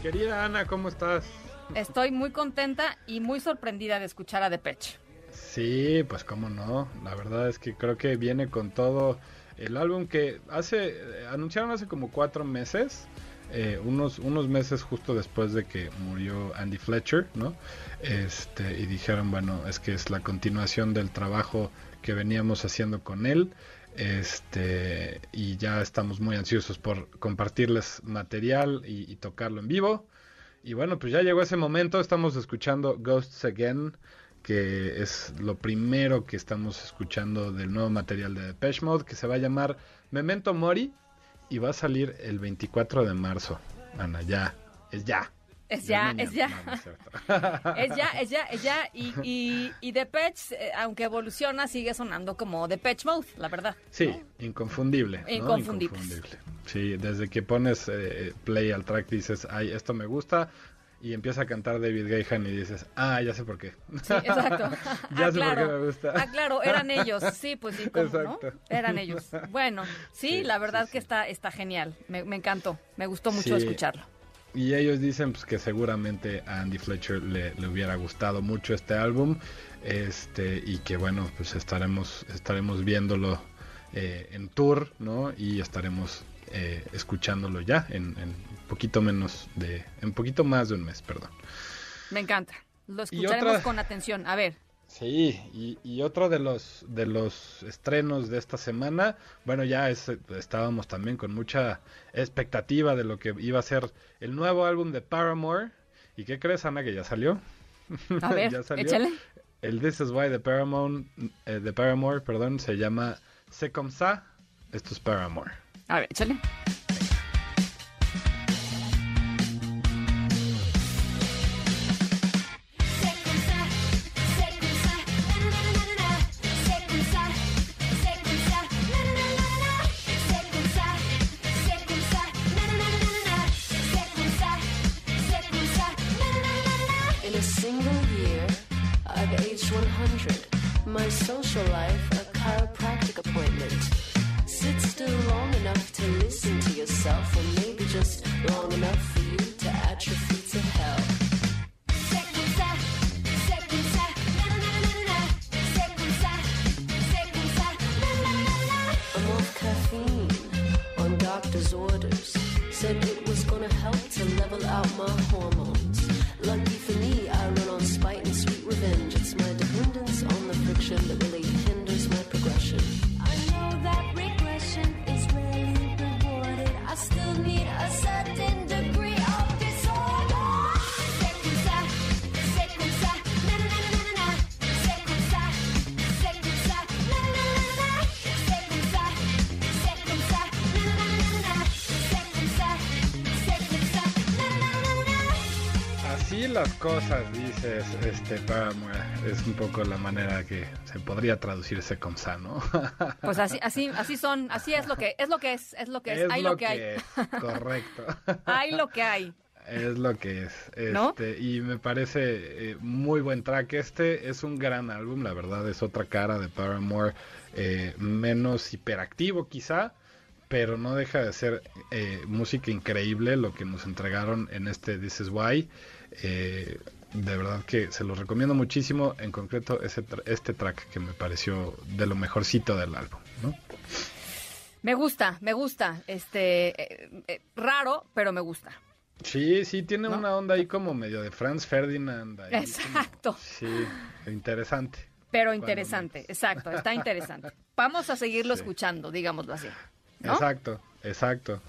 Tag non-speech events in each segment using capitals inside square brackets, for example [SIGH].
Querida Ana, ¿cómo estás? Estoy muy contenta y muy sorprendida de escuchar a Depeche. Sí, pues cómo no. La verdad es que creo que viene con todo el álbum que hace anunciaron hace como cuatro meses. Eh, unos, unos meses justo después de que murió Andy Fletcher, ¿no? Este, y dijeron, bueno, es que es la continuación del trabajo que veníamos haciendo con él. Este, y ya estamos muy ansiosos por compartirles material y, tocarlo en vivo. Y bueno, pues ya llegó ese momento, estamos escuchando Ghosts Again, que es lo primero que estamos escuchando del nuevo material de Depeche Mode, que se va a llamar Memento Mori y va a salir el 24 de marzo. Ana, ya, es ya. Es ya, es ya. [LAUGHS] es ya, es ya, es ya. Y, y, y Depeche, eh, aunque evoluciona, sigue sonando como Depeche Mode, la verdad. Sí, inconfundible. Inconfundible. Sí, desde que pones eh, play al track dices, ay, esto me gusta. Y empieza a cantar David Gahan y dices, ah, ya sé por qué. Sí, exacto. [LAUGHS] ya sé por qué me gusta. Ah, claro, eran ellos. Sí, pues sí, ¿cómo, ¿no? Eran ellos. Bueno, sí, la verdad que está, está genial. Me, me encantó. Me gustó mucho escucharlo. Y ellos dicen pues, que seguramente a Andy Fletcher le, hubiera gustado mucho este álbum. Este, y que bueno, pues estaremos, estaremos viéndolo eh, en tour, ¿no? Y estaremos eh, escuchándolo ya en, en, poquito menos de, en poquito más de un mes, perdón. Me encanta. Lo escucharemos con atención. A ver, Sí, y, otro de los de los estrenos de esta semana, bueno, ya estábamos también con mucha expectativa de lo que iba a ser el nuevo álbum de Paramore. ¿Y qué crees, Ana, que ya salió? A ver, [LAUGHS] ya salió. échale. El This Is Why de Paramore, eh, Paramore, perdón, se llama C'est comme ça. Esto es Paramore. A ver, échale. portrait. My social life, a chiropractic appointment. Sit still long enough to listen to yourself, or maybe just long enough for you to atrophy to hell. I'm off caffeine on doctor's orders. Said las cosas, dices, este, Paramore, es un poco la manera que se podría traducirse con sano. [LAUGHS] Pues así, así, así son, así es lo que, es lo que es, es lo que es, hay lo que, hay. correcto. [LAUGHS] hay lo que hay. Es lo que es. Este, Y me parece eh, muy buen track. Este es un gran álbum, la verdad, es otra cara de Paramore, eh, menos hiperactivo quizá, pero no deja de ser eh, música increíble lo que nos entregaron en este This Is Why. de verdad que se los recomiendo muchísimo, en concreto ese este track que me pareció de lo mejorcito del álbum. ¿no? Me gusta, me gusta. Este, raro, pero me gusta. Sí, sí, tiene una onda ahí como medio de Franz Ferdinand. exacto. sí, interesante. Pero interesante, exacto, está interesante. [LAUGHS] Vamos a seguirlo escuchando, digámoslo así. Exacto, exacto.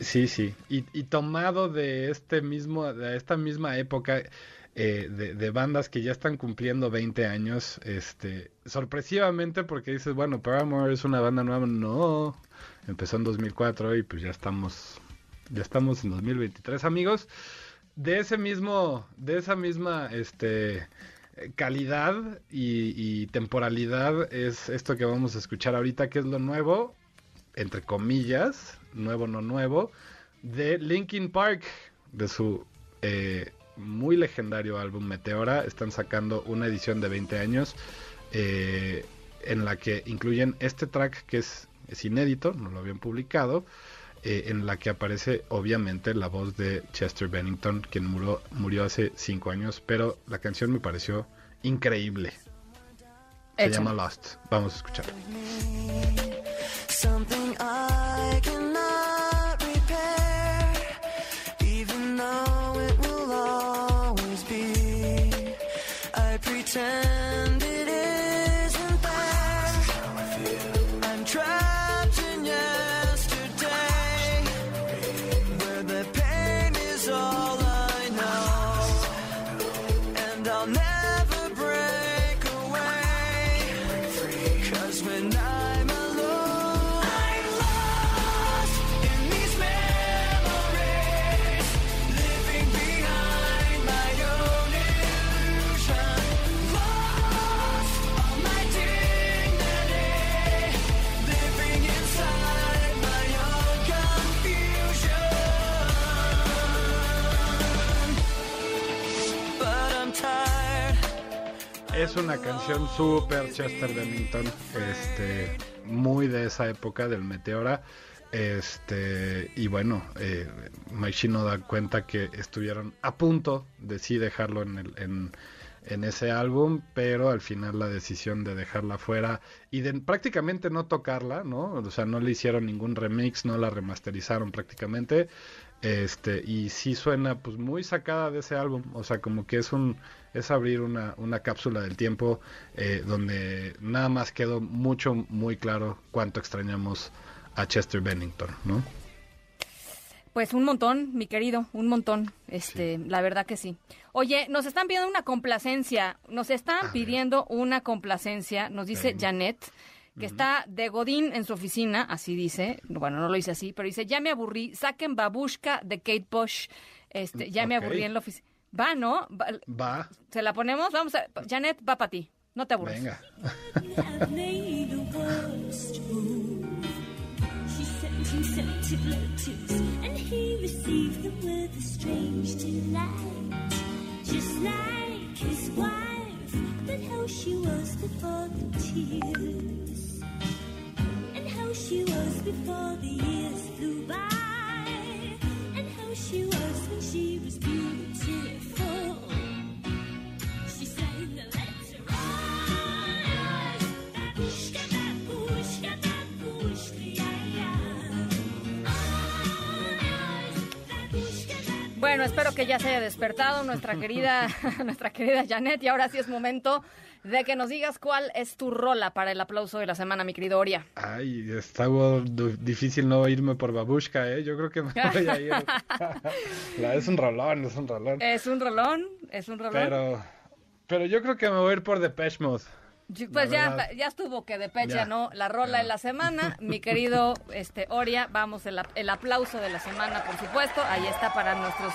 Sí, sí. Y, tomado de este mismo, de esta misma época eh, de, bandas que ya están cumpliendo 20 años, este, sorpresivamente porque dices, bueno, Paramore es una banda nueva, no, empezó en 2004 y pues ya estamos ya estamos en 2023, amigos. De ese mismo, de esa misma, este, calidad y, temporalidad es esto que vamos a escuchar ahorita, que es lo nuevo, entre comillas, nuevo no nuevo, de Linkin Park, de su eh, muy legendario álbum Meteora. Están sacando una edición de 20 años eh, en la que incluyen este track que es, es inédito, no lo habían publicado. Eh, en la que aparece obviamente la voz de Chester Bennington, quien murió, murió hace cinco años, pero la canción me pareció increíble. Se llama Lost. Vamos a escuchar. Es una canción súper Chester Bennington, este, muy de esa época del Meteora. Este, y bueno, eh, Mike da cuenta que estuvieron a punto de sí dejarlo en, el, en, en, ese álbum, pero al final la decisión de dejarla fuera y de prácticamente no tocarla, ¿no? O sea, no le hicieron ningún remix, no la remasterizaron prácticamente. Este, y sí suena pues muy sacada de ese álbum, o sea, como que es un es abrir una, una cápsula del tiempo eh, donde nada más quedó mucho, muy claro cuánto extrañamos a Chester Bennington, ¿no? Pues un montón, mi querido, un montón. Este, la verdad que sí. Oye, nos están pidiendo una complacencia, nos están pidiendo una complacencia, nos dice Janet, que está de Godín en su oficina, así dice, bueno, no lo dice así, pero dice, ya me aburrí, saquen babushka de Kate Bush, este, ya me aburrí en la oficina. Va, ¿no? Va. ¿Se la ponemos? Vamos a... Janet, va para ti. No te aburres. Venga. like his wife, but how she was before the tears. She was before the years flew by. And how she was when she was Bueno, espero que ya se haya despertado nuestra querida, [LAUGHS] nuestra querida Janet y ahora sí es momento de que nos digas cuál es tu rola para el aplauso de la semana, mi querido Oria. Ay, está difícil no irme por babushka, ¿eh? Yo creo que me voy a ir. [LAUGHS] es un rolón, es un rolón. Es un rolón, es un rolón. Pero, pero yo creo que me voy a ir por Depeche Mode. Pues ya, ya estuvo que de pecha, ¿no? La rola de la semana. [LAUGHS] Mi querido este Oria, vamos, el, el, aplauso de la semana, por supuesto. Ahí está para nuestros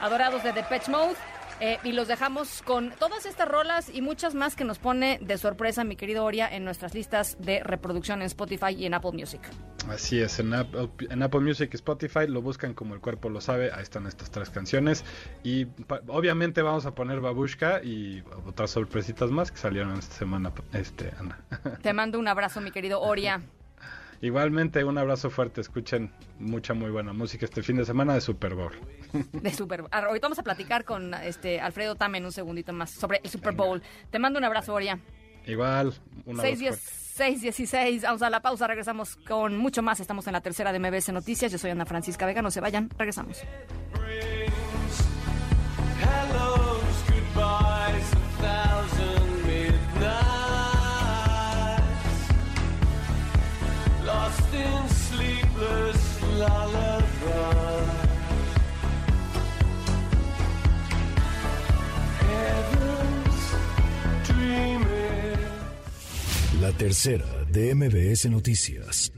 adorados de Depeche Mode. Eh, y los dejamos con todas estas rolas y muchas más que nos pone de sorpresa mi querido Oria en nuestras listas de reproducción en Spotify y en Apple Music. Así es, en Apple, en Apple Music y Spotify lo buscan como el cuerpo lo sabe, ahí están estas tres canciones y obviamente vamos a poner Babushka y otras sorpresitas más que salieron esta semana, este Ana. Te mando un abrazo mi querido Oria. [LAUGHS] Igualmente, un abrazo fuerte. Escuchen mucha, muy buena música este fin de semana de Super Bowl. De Super Bowl. Ahorita vamos a platicar con este Alfredo Tamen un segundito más sobre el Super Bowl. Te mando un abrazo, Oria. Igual, un abrazo. 6.16, vamos a la pausa, regresamos con mucho más. Estamos en la tercera de MBS Noticias. Yo soy Ana Francisca Vega, no se vayan, regresamos. Tercera de MBS Noticias.